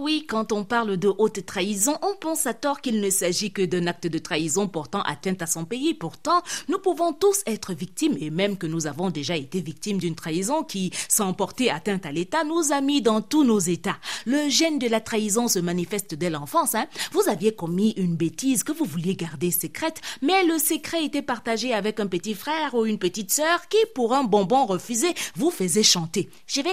oui, quand on parle de haute trahison, on pense à tort qu'il ne s'agit que d'un acte de trahison portant atteinte à son pays. Pourtant, nous pouvons tous être victimes et même que nous avons déjà été victimes d'une trahison qui, sans porter atteinte à l'État, nous a mis dans tous nos états. Le gène de la trahison se manifeste dès l'enfance. Hein. Vous aviez commis une bêtise que vous vouliez garder secrète, mais le secret était partagé avec un petit frère ou une petite sœur qui, pour un bonbon refusé, vous faisait chanter. Je vais.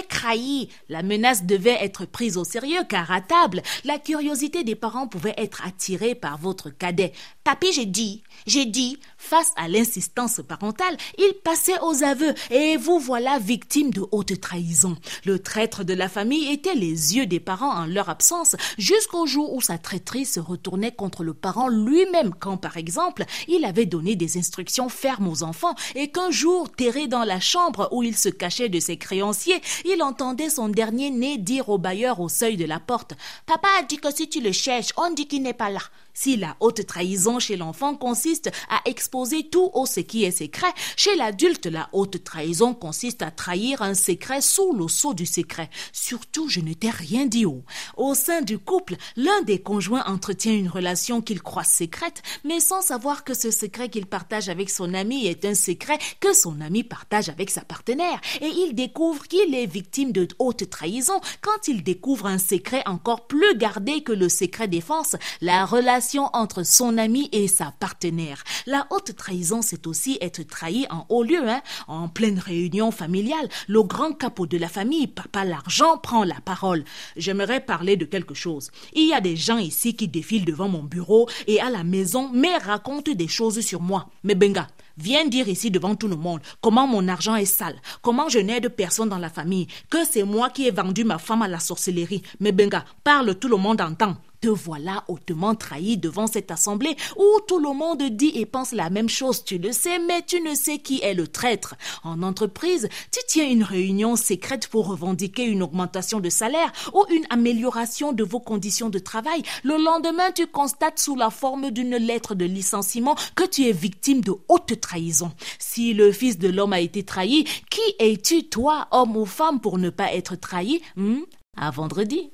La menace devait être prise au sérieux car table, la curiosité des parents pouvait être attirée par votre cadet. Papi, j'ai dit, j'ai dit, face à l'insistance parentale, il passait aux aveux et vous voilà victime de haute trahison. Le traître de la famille était les yeux des parents en leur absence jusqu'au jour où sa traîtrise se retournait contre le parent lui-même quand, par exemple, il avait donné des instructions fermes aux enfants et qu'un jour, terré dans la chambre où il se cachait de ses créanciers, il entendait son dernier né dire au bailleur au seuil de la porte Papa a dit que si tu le cherches, on dit qu'il n'est pas là. Si la haute trahison chez l'enfant consiste à exposer tout au ce qui est secret, chez l'adulte, la haute trahison consiste à trahir un secret sous le sceau du secret. Surtout, je ne t'ai rien dit haut. Au sein du couple, l'un des conjoints entretient une relation qu'il croit secrète, mais sans savoir que ce secret qu'il partage avec son ami est un secret que son ami partage avec sa partenaire. Et il découvre qu'il est victime de haute trahison quand il découvre un secret encore plus gardé que le secret défense, la entre son ami et sa partenaire. La haute trahison, c'est aussi être trahi en haut lieu, hein. en pleine réunion familiale. Le grand capot de la famille, papa l'argent, prend la parole. J'aimerais parler de quelque chose. Il y a des gens ici qui défilent devant mon bureau et à la maison, mais racontent des choses sur moi. Mais Benga, viens dire ici devant tout le monde comment mon argent est sale, comment je n'aide personne dans la famille, que c'est moi qui ai vendu ma femme à la sorcellerie. Mais Benga, parle, tout le monde entend. Te voilà hautement trahi devant cette assemblée où tout le monde dit et pense la même chose, tu le sais, mais tu ne sais qui est le traître. En entreprise, tu tiens une réunion secrète pour revendiquer une augmentation de salaire ou une amélioration de vos conditions de travail. Le lendemain, tu constates sous la forme d'une lettre de licenciement que tu es victime de haute trahison. Si le fils de l'homme a été trahi, qui es-tu, toi, homme ou femme, pour ne pas être trahi? Hmm? À vendredi.